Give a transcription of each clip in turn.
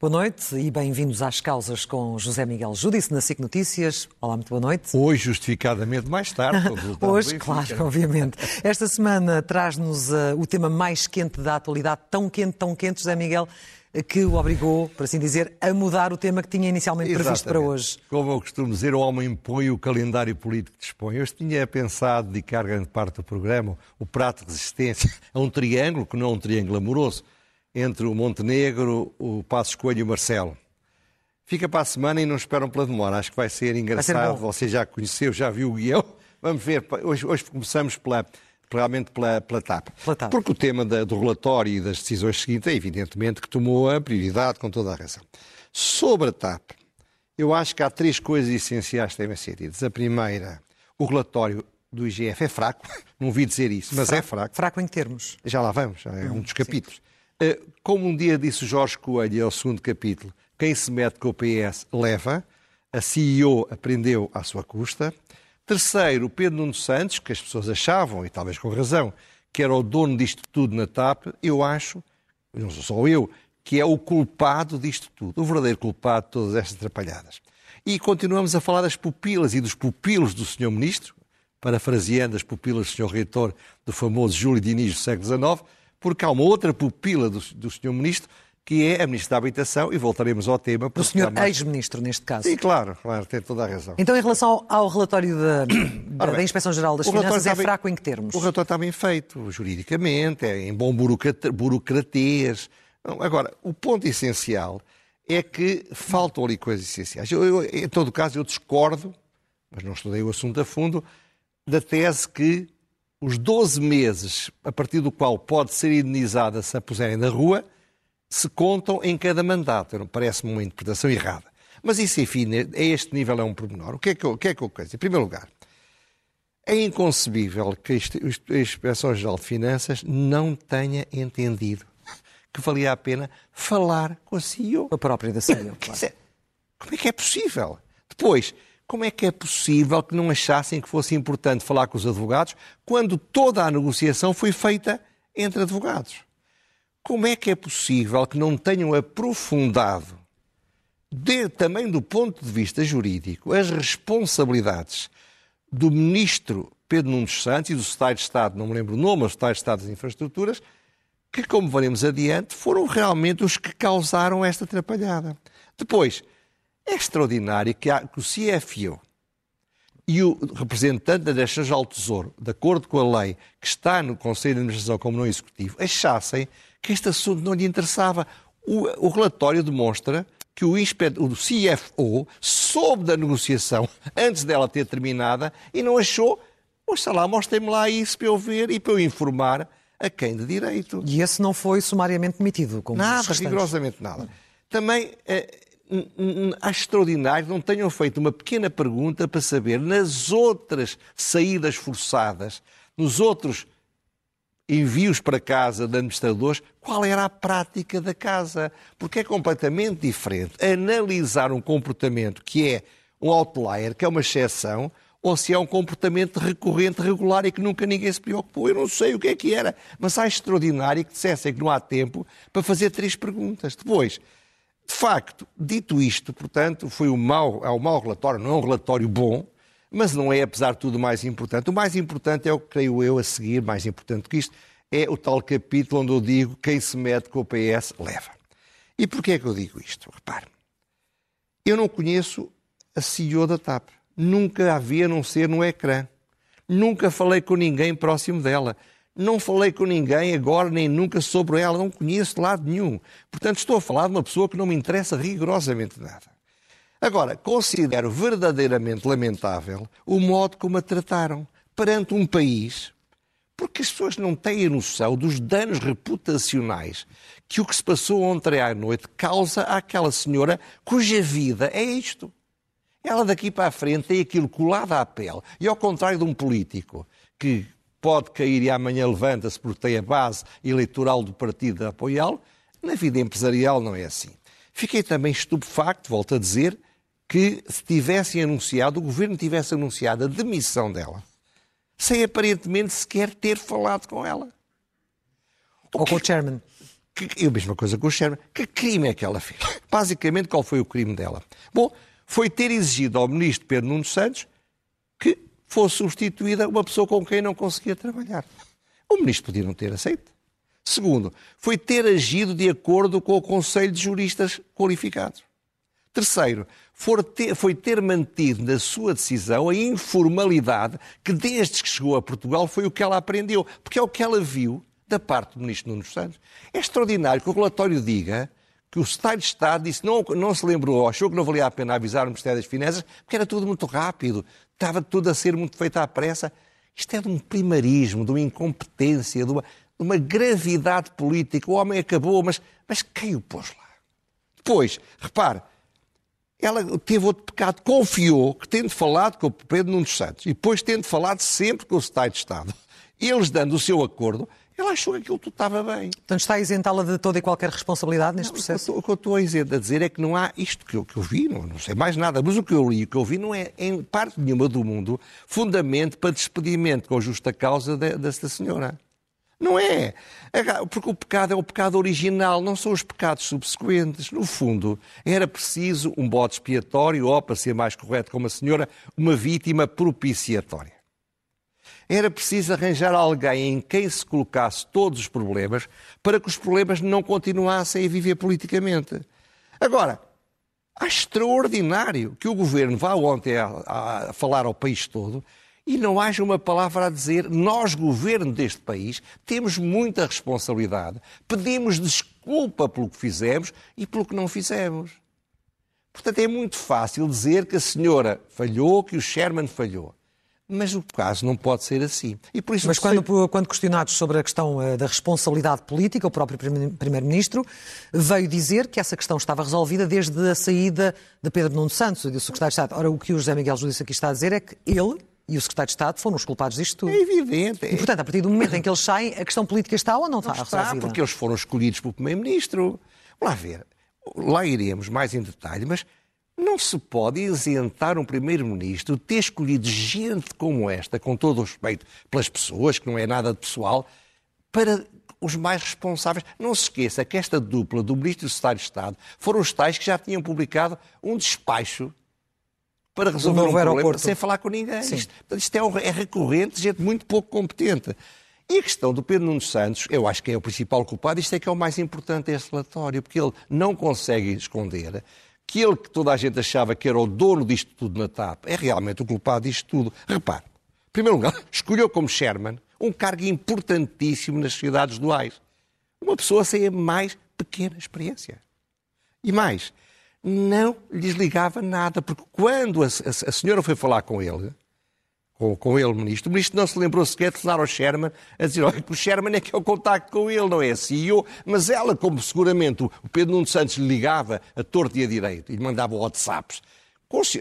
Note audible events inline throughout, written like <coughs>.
Boa noite e bem-vindos às causas com José Miguel Júdice na SIC Notícias. Olá, muito boa noite. Hoje, justificadamente, mais tarde. Hoje, claro, <laughs> obviamente. Esta semana traz-nos uh, o tema mais quente da atualidade, tão quente, tão quente, José Miguel, que o obrigou, por assim dizer, a mudar o tema que tinha inicialmente Exatamente. previsto para hoje. Como eu costumo dizer, o homem impõe o calendário político que dispõe. Eu tinha pensado dedicar grande parte do programa, o prato de resistência, <laughs> a um triângulo, que não é um triângulo amoroso, entre o Montenegro, o Passos Coelho e o Marcelo. Fica para a semana e não esperam pela demora. Acho que vai ser engraçado. Vai ser Você já conheceu, já viu o guião. <laughs> Vamos ver. Hoje, hoje começamos pela, realmente pela, pela, TAP. pela TAP. Porque o tema da, do relatório e das decisões seguintes é evidentemente que tomou a prioridade com toda a razão. Sobre a TAP, eu acho que há três coisas essenciais que devem ser ditas. A primeira, o relatório do IGF é fraco, <laughs> não vi dizer isso, mas fraco, é fraco. Fraco em termos. Já lá vamos, é um dos capítulos. Sim. Eh, como um dia disse Jorge Coelho, é o segundo capítulo, quem se mete com o PS leva, a CEO aprendeu à sua custa. Terceiro, Pedro Nuno Santos, que as pessoas achavam, e talvez com razão, que era o dono disto tudo na TAP, eu acho, não sou só eu, que é o culpado disto tudo, o verdadeiro culpado de todas estas atrapalhadas. E continuamos a falar das pupilas e dos pupilos do Sr. Ministro, parafraseando as pupilas do Sr. Reitor do famoso Júlio Diniz do século XIX, porque há uma outra pupila do, do Sr. Ministro, que é a Ministra da Habitação, e voltaremos ao tema. Do Sr. Mais... Ex-Ministro, neste caso. Sim, claro, claro, tem toda a razão. Então, em relação ao, ao relatório da, da, da Inspeção-Geral das Finanças, é bem, fraco em que termos? O relatório está bem feito, juridicamente, é em bom burocratês. Agora, o ponto essencial é que faltam ali coisas essenciais. Eu, eu, em todo caso, eu discordo, mas não estudei o assunto a fundo, da tese que os 12 meses a partir do qual pode ser indenizada se a puserem na rua, se contam em cada mandato. Parece-me uma interpretação errada. Mas isso, enfim, a este nível é um pormenor. O que é que eu, o que é que eu quero dizer? Em primeiro lugar, é inconcebível que a Inspeção-Geral de Finanças não tenha entendido que valia a pena falar com a CEO. A própria da CEO, <laughs> claro. Como é que é possível? Depois, como é que é possível que não achassem que fosse importante falar com os advogados quando toda a negociação foi feita entre advogados? Como é que é possível que não tenham aprofundado, de, também do ponto de vista jurídico, as responsabilidades do ministro Pedro Nuno Santos e do secretário de Estado, não me lembro o nome, mas secretário de Estado das Infraestruturas, que, como veremos adiante, foram realmente os que causaram esta atrapalhada. Depois, é extraordinário que, há, que o CFO e o representante da Direção-Geral do Tesouro, de acordo com a lei, que está no Conselho de Administração como não executivo, achassem que este assunto não lhe interessava. O, o relatório demonstra que o, o CFO soube da negociação <laughs> antes dela ter terminada e não achou, poxa lá, mostrem-me lá isso para eu ver e para eu informar a quem de direito. E esse não foi sumariamente demitido? Como nada, rigorosamente nada. Também eh, acho extraordinário não tenham feito uma pequena pergunta para saber nas outras saídas forçadas, nos outros envios para casa de administradores, qual era a prática da casa. Porque é completamente diferente analisar um comportamento que é um outlier, que é uma exceção, ou se é um comportamento recorrente, regular e que nunca ninguém se preocupou. Eu não sei o que é que era, mas acho extraordinário que dissessem que não há tempo para fazer três perguntas. Depois, de facto, dito isto, portanto, foi um mau, é um mau relatório, não é um relatório bom, mas não é, apesar de tudo, o mais importante. O mais importante é o que creio eu a seguir, mais importante que isto, é o tal capítulo onde eu digo quem se mete com o PS leva. E porquê é que eu digo isto? Repare, eu não conheço a CEO da TAP. Nunca a vi a não ser no ecrã. Nunca falei com ninguém próximo dela. Não falei com ninguém agora nem nunca sobre ela, não conheço de lado nenhum. Portanto, estou a falar de uma pessoa que não me interessa rigorosamente nada. Agora, considero verdadeiramente lamentável o modo como a trataram perante um país, porque as pessoas não têm a noção dos danos reputacionais que o que se passou ontem à noite causa àquela senhora cuja vida é isto. Ela daqui para a frente tem aquilo colado à pele. E ao contrário de um político que pode cair e amanhã levanta-se porque tem a base eleitoral do partido a apoiá-lo. Na vida empresarial não é assim. Fiquei também estupefacto, volto a dizer, que se tivessem anunciado, o governo tivesse anunciado a demissão dela, sem aparentemente sequer ter falado com ela. Ou que, com o chairman. Que, e a mesma coisa com o Sherman. Que crime é que ela fez? Basicamente, qual foi o crime dela? Bom, foi ter exigido ao ministro Pedro Nuno Santos que fosse substituída uma pessoa com quem não conseguia trabalhar. O ministro podia não ter aceito. Segundo, foi ter agido de acordo com o Conselho de Juristas Qualificados. Terceiro, ter, foi ter mantido na sua decisão a informalidade que, desde que chegou a Portugal, foi o que ela aprendeu. Porque é o que ela viu da parte do ministro Nuno Santos. É extraordinário que o relatório diga que o Secretário de Estado disse não, não se lembrou, achou que não valia a pena avisar o Ministério das Finanças, porque era tudo muito rápido, estava tudo a ser muito feito à pressa. Isto é de um primarismo, de uma incompetência, de uma, de uma gravidade política. O homem acabou, mas, mas quem o pôs lá? Depois, repare, ela teve outro pecado, confiou que tendo falado com o Pedro Nunes Santos e depois tendo falado sempre com o Secretário de Estado, <laughs> eles dando o seu acordo, ela achou que aquilo tudo estava bem. Portanto, está a isentá-la de toda e qualquer responsabilidade neste não, processo? O que eu estou a dizer é que não há isto que eu, que eu vi, não, não, sei mais nada, mas o que eu li, o que eu vi não é, em parte nenhuma do mundo, fundamento para despedimento com justa causa desta senhora. Não é. Porque o pecado é o pecado original, não são os pecados subsequentes. No fundo, era preciso um bode expiatório, ou, para ser mais correto como a senhora, uma vítima propiciatória. Era preciso arranjar alguém em quem se colocasse todos os problemas para que os problemas não continuassem a viver politicamente. Agora, acho extraordinário que o governo vá ontem a, a, falar ao país todo e não haja uma palavra a dizer nós, governo deste país, temos muita responsabilidade, pedimos desculpa pelo que fizemos e pelo que não fizemos. Portanto, é muito fácil dizer que a senhora falhou, que o Sherman falhou. Mas o caso não pode ser assim. E por isso Mas quando, sei... quando questionados sobre a questão uh, da responsabilidade política, o próprio Primeiro-Ministro veio dizer que essa questão estava resolvida desde a saída de Pedro Nuno Santos, o Secretário de Estado. Ora, o que o José Miguel Judice aqui está a dizer é que ele e o Secretário de Estado foram os culpados disto tudo. É evidente. E, portanto, a partir do momento em que eles saem, a questão política está ou não está, não está resolvida? porque eles foram escolhidos pelo Primeiro-Ministro. Vamos lá ver. Lá iremos mais em detalhe, mas não se pode isentar um primeiro-ministro de ter escolhido gente como esta, com todo o respeito pelas pessoas, que não é nada de pessoal, para os mais responsáveis. Não se esqueça que esta dupla do ministro e do secretário de Estado foram os tais que já tinham publicado um despacho para resolver um problema sem falar com ninguém. Isto, isto é, um, é recorrente, gente muito pouco competente. E a questão do Pedro Nuno Santos, eu acho que é o principal culpado, isto é que é o mais importante deste relatório, porque ele não consegue esconder que ele que toda a gente achava que era o dono disto tudo na TAP é realmente o culpado disto tudo. Repare, em primeiro lugar, <laughs> escolheu como Sherman um cargo importantíssimo nas sociedades duais. Uma pessoa sem a mais pequena experiência. E mais, não lhes ligava nada, porque quando a, a, a senhora foi falar com ele, com, com ele, ministro. O ministro não se lembrou sequer de telefonar ao Sherman a dizer olha, que o Sherman é que é o contacto com ele, não é a CEO. Mas ela, como seguramente o Pedro Nuno Santos lhe ligava a torto e a direito e lhe mandava WhatsApps,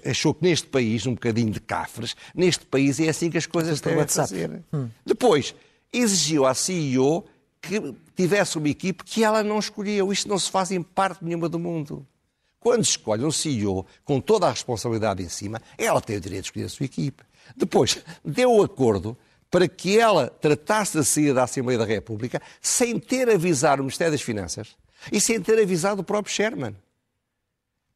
achou que neste país, um bocadinho de cafres, neste país é assim que as coisas têm a fazer. Hum. Depois, exigiu à CEO que tivesse uma equipe que ela não escolheu. Isto não se faz em parte nenhuma do mundo. Quando escolhe um CEO com toda a responsabilidade em cima, ela tem o direito de escolher a sua equipe. Depois, deu o acordo para que ela tratasse da saída da Assembleia da República sem ter avisado o Ministério das Finanças e sem ter avisado o próprio Sherman.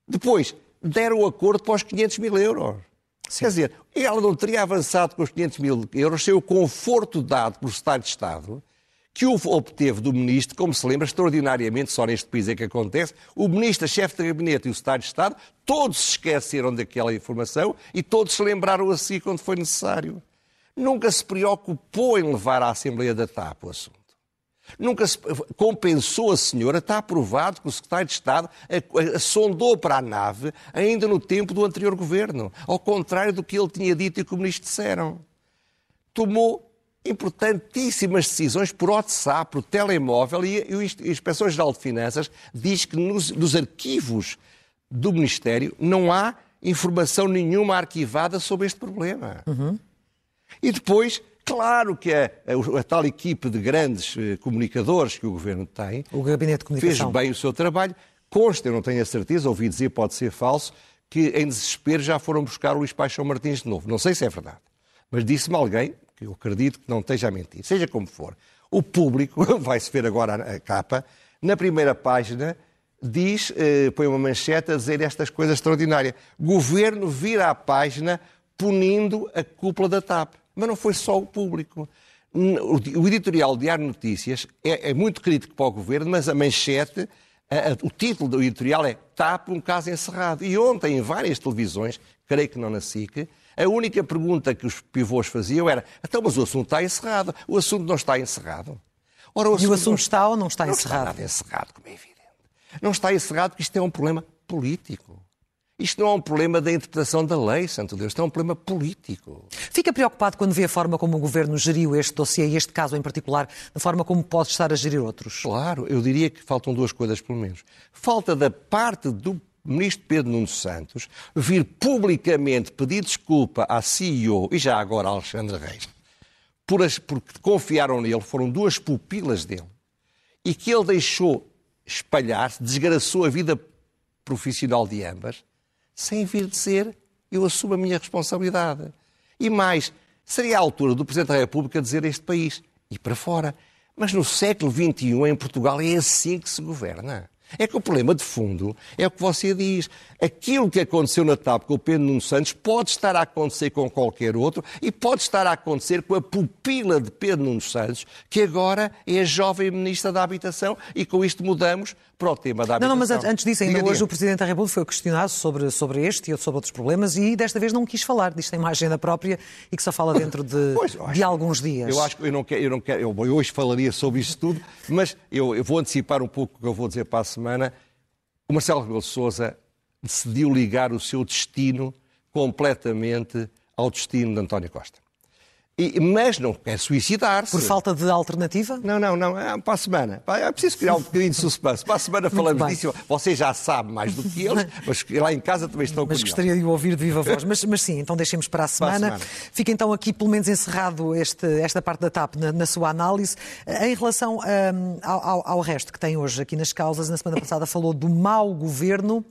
Depois, deram o acordo para os 500 mil euros. Sim. Quer dizer, ela não teria avançado com os 500 mil euros sem o conforto dado pelo Estado de Estado que obteve do ministro, como se lembra, extraordinariamente, só neste país é que acontece, o ministro, a chefe de gabinete e o secretário de Estado, todos se esqueceram daquela informação e todos se lembraram a si quando foi necessário. Nunca se preocupou em levar à Assembleia da TAP o assunto. Nunca se compensou a senhora, está aprovado que o secretário de Estado a, a, a, sondou para a nave ainda no tempo do anterior governo, ao contrário do que ele tinha dito e que o ministro disseram. Tomou importantíssimas decisões por WhatsApp, por telemóvel, e, a Inspeção Geral de Finanças diz que nos, nos arquivos do Ministério não há informação nenhuma arquivada sobre este problema. Uhum. E depois, claro que a, a, a, tal equipe de grandes eh, comunicadores que o Governo tem o Gabinete de Comunicação. fez bem o seu trabalho. Consta, eu não tenho a certeza, ouvi dizer, pode ser falso, que em desespero já foram buscar o Luís Paixão Martins de novo. Não sei se é verdade. Mas disse-me alguém, eu acredito que não esteja a mentir, seja como for, o público, <laughs> vai-se ver agora a capa, Na primeira página diz, eh, põe uma manchete a dizer estas coisas extraordinárias. Governo vira a página punindo a cúpula da TAP. Mas não foi só o público. O editorial Diário Notícias é, é muito crítico para o governo, mas a manchete, a, a, o título do editorial é TAP, um caso encerrado. E ontem, em várias televisões, creio que não na SIC, a única pergunta que os pivôs faziam era: então, mas o assunto está encerrado. O assunto não está encerrado. Ora, o e o assunto não, está ou não está não encerrado? Não está nada encerrado, como é evidente. Não está encerrado porque isto é um problema político. Isto não é um problema da interpretação da lei, Santo Deus, isto é um problema político. Fica preocupado quando vê a forma como o Governo geriu este dossiê e este caso em particular, da forma como pode estar a gerir outros? Claro, eu diria que faltam duas coisas, pelo menos. Falta da parte do Ministro Pedro Nuno Santos vir publicamente pedir desculpa à CEO e já agora a Alexandre Reis, por as, porque confiaram nele, foram duas pupilas dele, e que ele deixou espalhar-se, desgraçou a vida profissional de ambas, sem vir dizer eu assumo a minha responsabilidade. E mais, seria a altura do Presidente da República dizer a este país e para fora. Mas no século XXI, em Portugal, é assim que se governa. É que o problema de fundo é o que você diz. Aquilo que aconteceu na TAP com o Pedro Nuno Santos pode estar a acontecer com qualquer outro e pode estar a acontecer com a pupila de Pedro Nuno Santos, que agora é a jovem Ministra da Habitação e com isto mudamos para o tema da habitação. Não, não, mas antes disso, ainda hoje o Presidente da República foi questionado sobre, sobre este e sobre outros problemas e desta vez não quis falar. Que tem uma agenda própria e que só fala dentro de, <laughs> pois, de alguns dias. Eu acho que eu não quero, eu não quero, eu hoje falaria sobre isso tudo, mas eu, eu vou antecipar um pouco o que eu vou dizer para a semana. O Marcelo Rebelo de Sousa decidiu ligar o seu destino completamente ao destino de António Costa. E, mas não quer suicidar-se. Por falta de alternativa? Não, não, não. É para a semana. É preciso criar um bocadinho de suspense. Para a semana falamos disso. Você já sabe mais do que eles, mas lá em casa também estão Mas gostaria de o ouvir de viva voz. Mas, mas sim, então deixemos para a semana. Para a semana. Fica então aqui pelo menos encerrado este, esta parte da TAP na, na sua análise. Em relação um, ao, ao resto que tem hoje aqui nas causas, na semana passada falou do mau governo.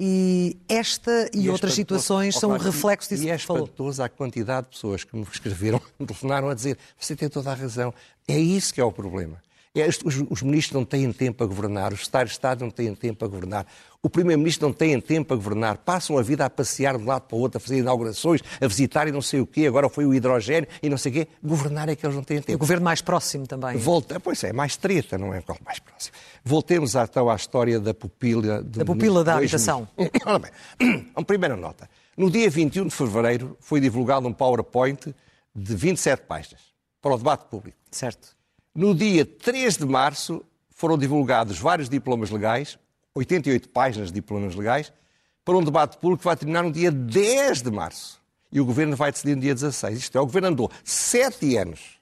E esta e, e outras situações são um reflexo disso e é que falou. E é espantoso a quantidade de pessoas que me escreveram, <laughs> me telefonaram a dizer você tem toda a razão. É isso que é o problema. É, os, os, ministros não têm tempo a governar, os secretários de Estado não têm tempo a governar, o Primeiro-Ministro não tem tempo a governar, passam a vida a passear de um lado para o outro, a fazer inaugurações, a visitar e não sei o quê, agora foi o hidrogênio e não sei o quê. Governar é que eles não têm tempo. O governo mais próximo também. Volta, pois é, mais treta, não é mais próximo. Voltemos então à história da pupila... Da pupila da habitação. <coughs> Ora bem, <coughs> uma primeira nota. No dia 21 de fevereiro foi divulgado um PowerPoint de 27 páginas para o debate público. Certo. No dia 3 de março foram divulgados vários diplomas legais, 88 páginas de diplomas legais, para um debate público que vai terminar no dia 10 de março. E o Governo vai decidir no dia 16. Isto é, o Governo andou sete anos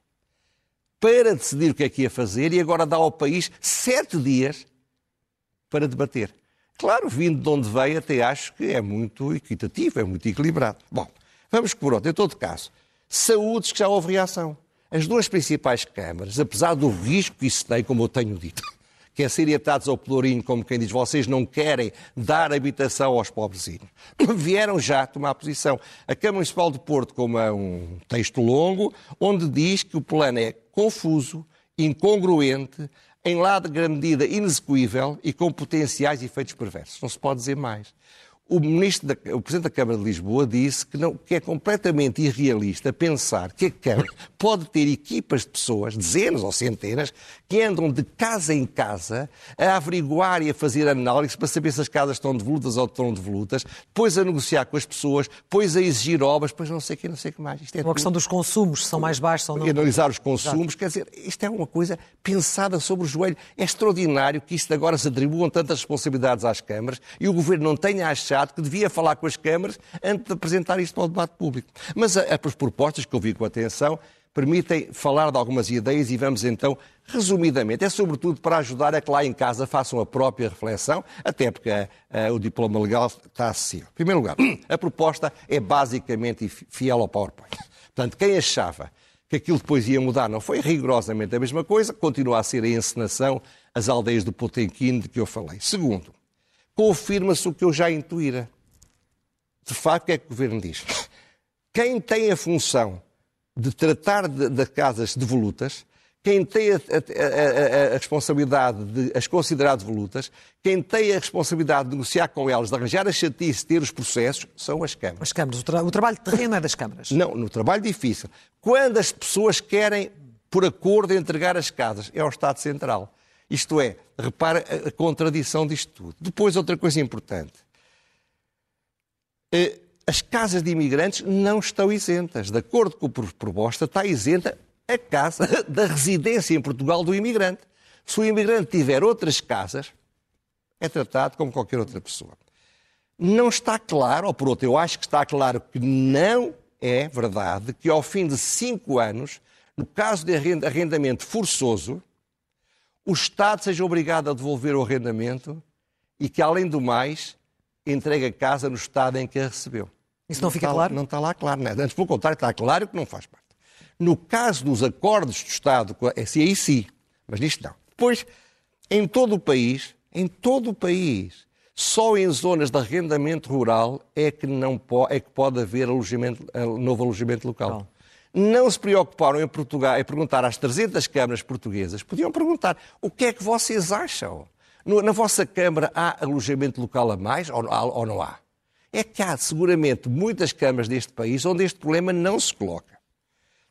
para decidir o que é que ia fazer e agora dá ao país sete dias para debater. Claro, vindo de onde veio, até acho que é muito equitativo, é muito equilibrado. Bom, vamos por outro. Em todo caso, saúdes que já houve reação. As duas principais câmaras, apesar do risco que isso tem, como eu tenho dito, que é serem atados ao pelourinho, como quem diz, vocês não querem dar habitação aos pobrezinhos, <coughs> vieram já tomar posição. A Câmara Municipal de Porto, como é um texto longo, onde diz que o plano é confuso, incongruente, em lá de grande medida inexecuível e com potenciais efeitos perversos. Não se pode dizer mais. O, ministro da, o Presidente da Câmara de Lisboa disse que, não, que é completamente irrealista pensar que a Câmara <laughs> pode ter equipas de pessoas, dezenas ou centenas, que andam de casa em casa a averiguar e a fazer análise para saber se as casas estão devolutas ou estão devolutas, depois a negociar com as pessoas, depois a exigir obras, depois não sei o que, não sei o que mais. Isto é uma tudo... questão dos consumos, se são mais baixos ou não. E analisar os consumos, Exato. quer dizer, isto é uma coisa pensada sobre o joelho. É extraordinário que isto agora se atribuam tantas responsabilidades às câmaras e o Governo não tenha achado que devia falar com as câmaras antes de apresentar isto para o debate público. Mas as propostas que eu vi com atenção permitem falar de algumas ideias e vamos então, resumidamente, é sobretudo para ajudar a que lá em casa façam a própria reflexão, até porque uh, o diploma legal está acessível. Em primeiro lugar, <clears throat> a proposta é basicamente fiel ao PowerPoint. Portanto, quem achava que aquilo depois ia mudar não foi rigorosamente a mesma coisa, continua a ser a encenação, as aldeias do Potemkin de que eu falei. Segundo, confirma-se o que eu já intuíra. De facto, o que é que o Governo diz? Quem tem a função de tratar de, de casas devolutas, quem tem a, a, a, a, responsabilidade de as considerar devolutas, quem tem a responsabilidade de negociar com elas, de arranjar a chatice, ter os processos, são as câmaras. As câmaras. O, tra o trabalho terreno é das câmaras. Não, no trabalho difícil. Quando as pessoas querem, por acordo, entregar as casas, é ao Estado Central. Isto é, repara a contradição disto tudo. Depois, outra coisa importante. Eh, as casas de imigrantes não estão isentas. De acordo com a proposta, está isenta a casa <laughs> da residência em Portugal do imigrante. Se o imigrante tiver outras casas, é tratado como qualquer outra pessoa. Não está claro, ou por outro, eu acho que está claro que não é verdade que ao fim de cinco anos, no caso de arrendamento forçoso, o Estado seja obrigado a devolver o arrendamento e que, além do mais, entregue a casa no estado em que a recebeu. Isso não, não fica está, claro? Não está lá claro. Não é? Antes, pelo contrário, está claro que não faz parte. No caso dos acordos do Estado, esse aí sim, mas nisto não. Depois, em todo o país, em todo o país, só em zonas de arrendamento rural é que, não pode, é que pode haver alojamento, novo alojamento local. Não. Não se preocuparam em, Portugal, em perguntar às 300 câmaras portuguesas, podiam perguntar o que é que vocês acham? na vossa Câmara há alojamento local a mais ou, não há? É que há seguramente muitas câmaras deste país onde este problema não se coloca.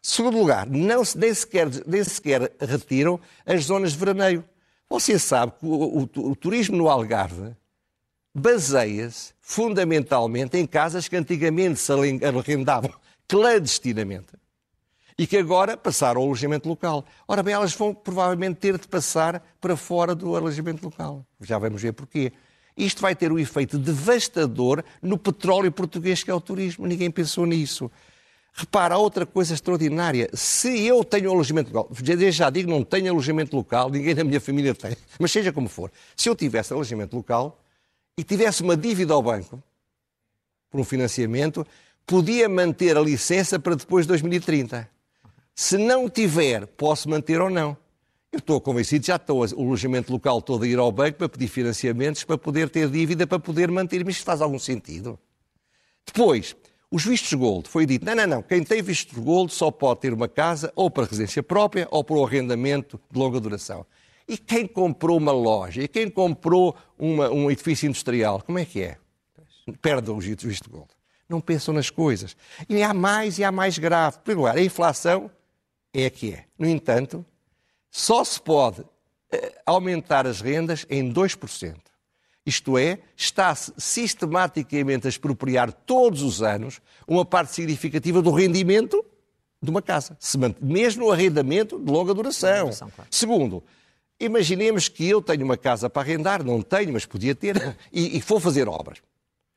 Segundo lugar, não nem, sequer, nem sequer retiram as zonas de veraneio. Você sabe que o, o, o turismo no Algarve baseia-se fundamentalmente em casas que antigamente se arrendavam <laughs> clandestinamente e que agora passaram ao alojamento local. Ora bem, elas vão provavelmente ter de passar para fora do alojamento local. Já vamos ver porquê. Isto vai ter um efeito devastador no petróleo português que é o turismo. Ninguém pensou nisso. Repara, outra coisa extraordinária. Se eu tenho alojamento local, já digo, não tenho alojamento local, ninguém na minha família tem, <laughs> mas seja como for, se eu tivesse alojamento local e tivesse uma dívida ao banco, por um financiamento, podia manter a licença para depois de 2030. Se não tiver, posso manter ou não. Eu estou convencido, já estou o alojamento local todo a ir ao banco para pedir financiamentos, para poder ter dívida, para poder manter. Mas isto faz algum sentido? Depois, os vistos gold, foi dito, não, não, não, quem tem vistos gold só pode ter uma casa ou para residência própria ou para o arrendamento de longa duração. E quem comprou uma loja, e quem comprou uma, um edifício industrial, como é que é? Perde os vistos gold. Não pensam nas coisas. E há mais e há mais grave. Primeiro a inflação é a que é. No entanto, só se pode eh, aumentar as rendas em 2%. Isto é, está-se sistematicamente a expropriar todos os anos uma parte significativa do rendimento de uma casa, mesmo o arrendamento de longa duração. duração claro. Segundo, imaginemos que eu tenho uma casa para arrendar, não tenho, mas podia ter, <laughs> e, e vou fazer obras.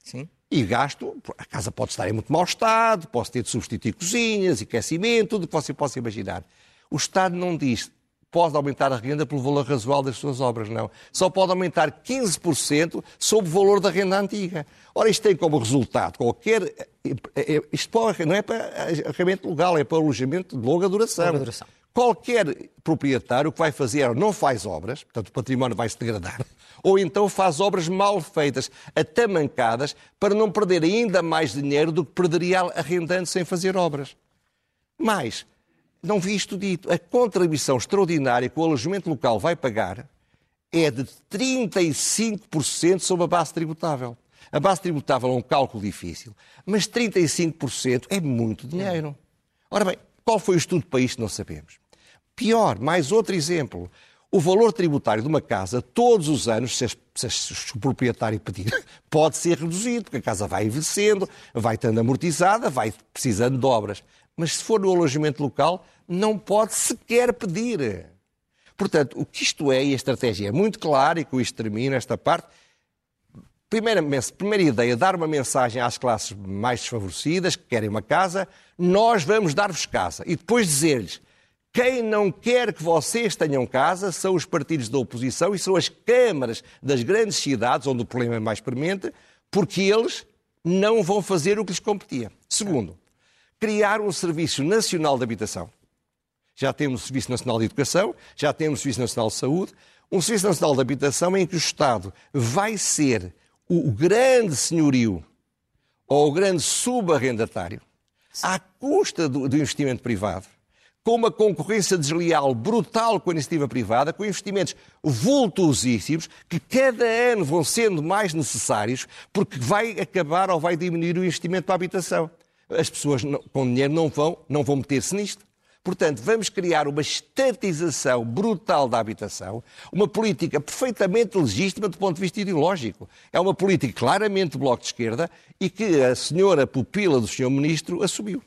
Sim. E gasto, a casa pode estar em muito mau estado, posso ter de substituir cozinhas, aquecimento, tudo o que você possa imaginar. O Estado não diz pode aumentar a renda pelo valor razoável das suas obras, não. Só pode aumentar 15% sobre o valor da renda antiga. Ora, isto tem como resultado qualquer. É, é, isto não é para arrendamento legal, é para alojamento de longa duração. Longa duração. Qualquer proprietário o que vai fazer é não faz obras, portanto o património vai se degradar, <laughs> ou então faz obras mal feitas, atamancadas, para não perder ainda mais dinheiro do que perderia arrendando sem fazer obras. Mais, não vi isto dito. A contribuição extraordinária que o alojamento local vai pagar é de 35% sobre a base tributável. A base tributável é um cálculo difícil, mas 35% é muito dinheiro. Ora bem, qual foi o estudo para isto? Não sabemos. Pior, mais outro exemplo. O valor tributário de uma casa, todos os anos, se, se, se o proprietário pedir, <laughs> pode ser reduzido, porque a casa vai envelhecendo, vai estando amortizada, vai precisando de obras. Mas se for no alojamento local, não pode sequer pedir. Portanto, o que isto é, e a estratégia é muito clara, e com isto termino esta parte, Primeira, primeira ideia, dar uma mensagem às classes mais desfavorecidas, que querem uma casa, nós vamos dar-vos casa. E depois dizer-lhes, quem não quer que vocês tenham casa são os partidos da oposição e são as câmaras das grandes cidades, onde o problema é mais premente, porque eles não vão fazer o que lhes competia. Segundo, criar um Serviço Nacional de Habitação já temos o Serviço Nacional de Educação, já temos o Serviço Nacional de Saúde, um Serviço Nacional de Habitação em que o Estado vai ser o grande senhorio ou o grande subarrendatário à custa do, do investimento privado, com uma concorrência desleal brutal com a iniciativa privada, com investimentos vultuosíssimos, que cada ano vão sendo mais necessários, porque vai acabar ou vai diminuir o investimento para a habitação. As pessoas com dinheiro não vão, não vão meter-se nisto. Portanto, vamos criar uma estatização brutal da habitação, uma política perfeitamente legítima do ponto de vista ideológico. É uma política claramente Bloco de Esquerda e que a senhora pupila do senhor Ministro assumiu.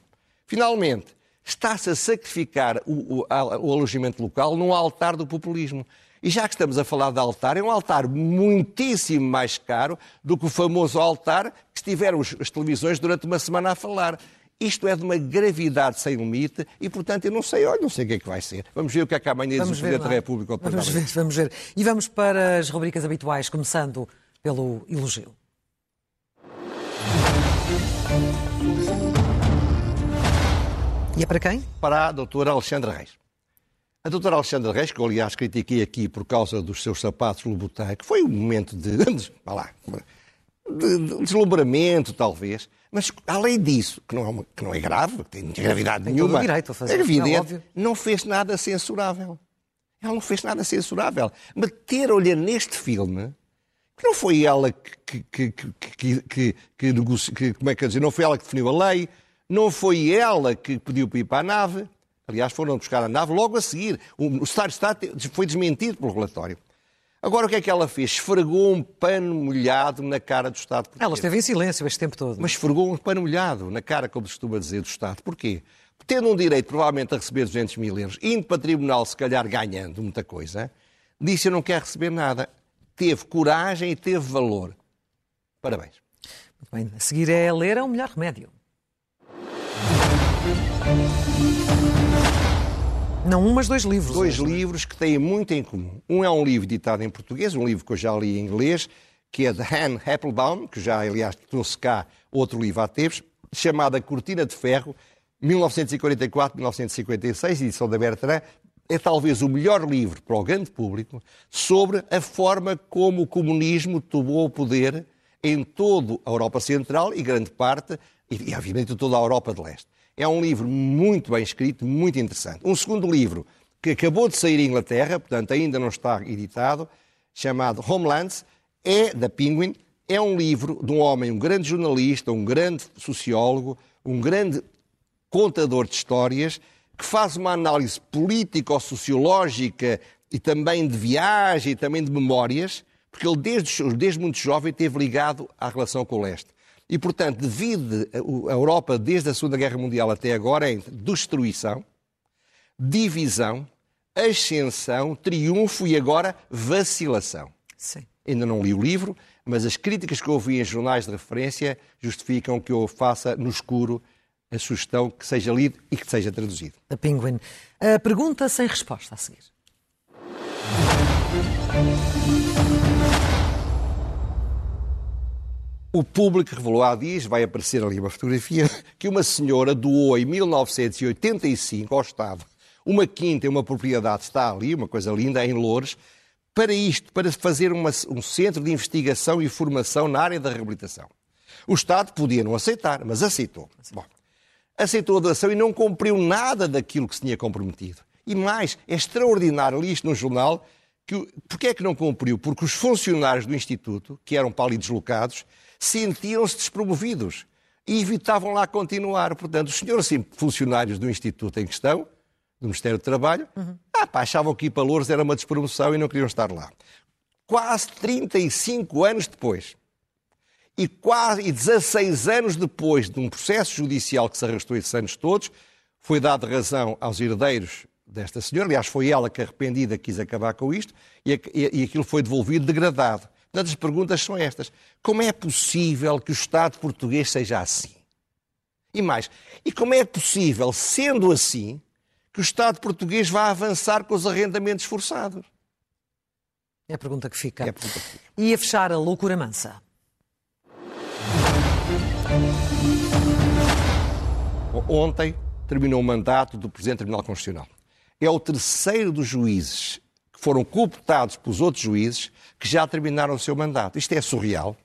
Finalmente, está-se a sacrificar o, o, o alojamento local num altar do populismo. E já que estamos a falar de altar, é um altar muitíssimo mais caro do que o famoso altar que estiveram as televisões durante uma semana a falar. Isto é de uma gravidade sem limite e, portanto, eu não sei, olha, não sei o que é que vai ser. Vamos ver o que é que amanhã diz o Presidente da República ao Vamos ver, vamos ver. E vamos para as rubricas habituais, começando pelo elogio. E é para quem? Para a doutora Alexandra Reis. A doutora Alexandra Reis, que eu aliás critiquei aqui por causa dos seus sapatos Louboutin, que foi um momento de, <laughs> lá, de deslumbramento, talvez, mas além disso, que não é, que não é grave, que tem gravidade tem nenhuma, direito a fazer, é evidente, não, não fez nada censurável. Ela não fez nada censurável. Meter-lhe neste filme que não foi ela que, que, que, que, que, que, que, como é que eu dizer, não foi ela que definiu a lei, não foi ela que pediu para ir para a nave. Aliás, foram buscar a nave logo a seguir. O Estado de Estado foi desmentido pelo relatório. Agora, o que é que ela fez? Esfregou um pano molhado na cara do Estado português. Ela esteve em silêncio este tempo todo. Mas esfregou um pano molhado na cara, como se costuma dizer, do Estado. Porquê? Tendo um direito, provavelmente, a receber 200 mil euros, indo para tribunal, se calhar ganhando muita coisa, disse: Eu não quero receber nada. Teve coragem e teve valor. Parabéns. Muito bem. A seguir é ler é o melhor remédio. Não um, mas dois livros. Dois hoje. livros que têm muito em comum. Um é um livro ditado em português, um livro que eu já li em inglês, que é de Anne Applebaum, que já, aliás, trouxe cá outro livro há tempos, chamado Cortina de Ferro, 1944-1956, edição da Bertrand. É talvez o melhor livro para o grande público sobre a forma como o comunismo tomou o poder em toda a Europa Central e grande parte, e obviamente toda a Europa de Leste. É um livro muito bem escrito, muito interessante. Um segundo livro que acabou de sair em Inglaterra, portanto ainda não está editado, chamado Homelands, é da Penguin. É um livro de um homem, um grande jornalista, um grande sociólogo, um grande contador de histórias, que faz uma análise político-sociológica e também de viagem e também de memórias, porque ele desde, desde muito jovem esteve ligado à relação com o leste. E, portanto, divide a Europa desde a Segunda Guerra Mundial até agora entre destruição, divisão, ascensão, triunfo e agora vacilação. Sim. Ainda não li o livro, mas as críticas que eu ouvi em jornais de referência justificam que eu faça no escuro a sugestão que seja lido e que seja traduzido. A Penguin. A pergunta sem resposta a seguir. O público revelou há dias, vai aparecer ali uma fotografia, que uma senhora doou em 1985 ao Estado uma quinta e uma propriedade, está ali, uma coisa linda, em Loures, para isto, para fazer uma, um centro de investigação e formação na área da reabilitação. O Estado podia não aceitar, mas aceitou. Bom, aceitou a doação e não cumpriu nada daquilo que se tinha comprometido. E mais, é extraordinário isto no jornal, que, porque é que não cumpriu? Porque os funcionários do Instituto, que eram para ali deslocados, sentiam-se despromovidos e evitavam lá continuar. Portanto, os senhores assim, funcionários do Instituto em questão, do Ministério do Trabalho, uhum. ah, pá, achavam que ir para Louros era uma despromoção e não queriam estar lá. Quase 35 anos depois, e quase e 16 anos depois de um processo judicial que se arrastou esses anos todos, foi dada razão aos herdeiros desta senhora. Aliás, foi ela que arrependida quis acabar com isto e, e, e aquilo foi devolvido degradado. Portanto, as perguntas são estas. Como é possível que o Estado português seja assim? E mais, e como é possível, sendo assim, que o Estado português vá avançar com os arrendamentos forçados? É a pergunta que fica. É a pergunta que fica. E a fechar a loucura mansa? Ontem terminou o mandato do Presidente do Tribunal Constitucional. É o terceiro dos juízes que foram cooptados pelos outros juízes que já terminaram o seu mandato. Isto é surreal.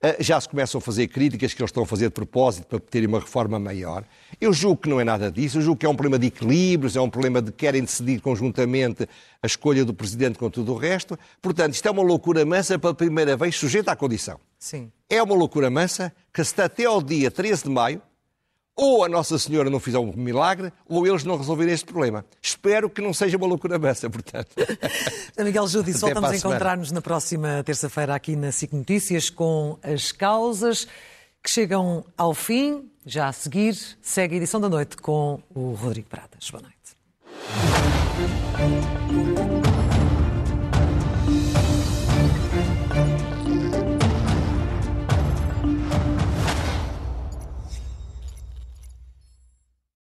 eh, já se começam a fazer críticas que eles estão a fazer de propósito para terem uma reforma maior. Eu julgo que não é nada disso, eu julgo que é um problema de equilíbrios, é um problema de que querem decidir conjuntamente a escolha do Presidente com tudo o resto. Portanto, isto é uma loucura mansa pela primeira vez sujeita à condição. Sim. É uma loucura mansa que se até ao dia 13 de maio ou a Nossa Senhora não fizer um milagre, ou eles não resolverem este problema. Espero que não seja uma loucura mansa, portanto. <laughs> Miguel Judice, voltamos a encontrar-nos na próxima terça-feira aqui na SIC Notícias com as causas que chegam ao fim. Já a seguir, segue a edição da noite com o Rodrigo Pratas. Boa noite.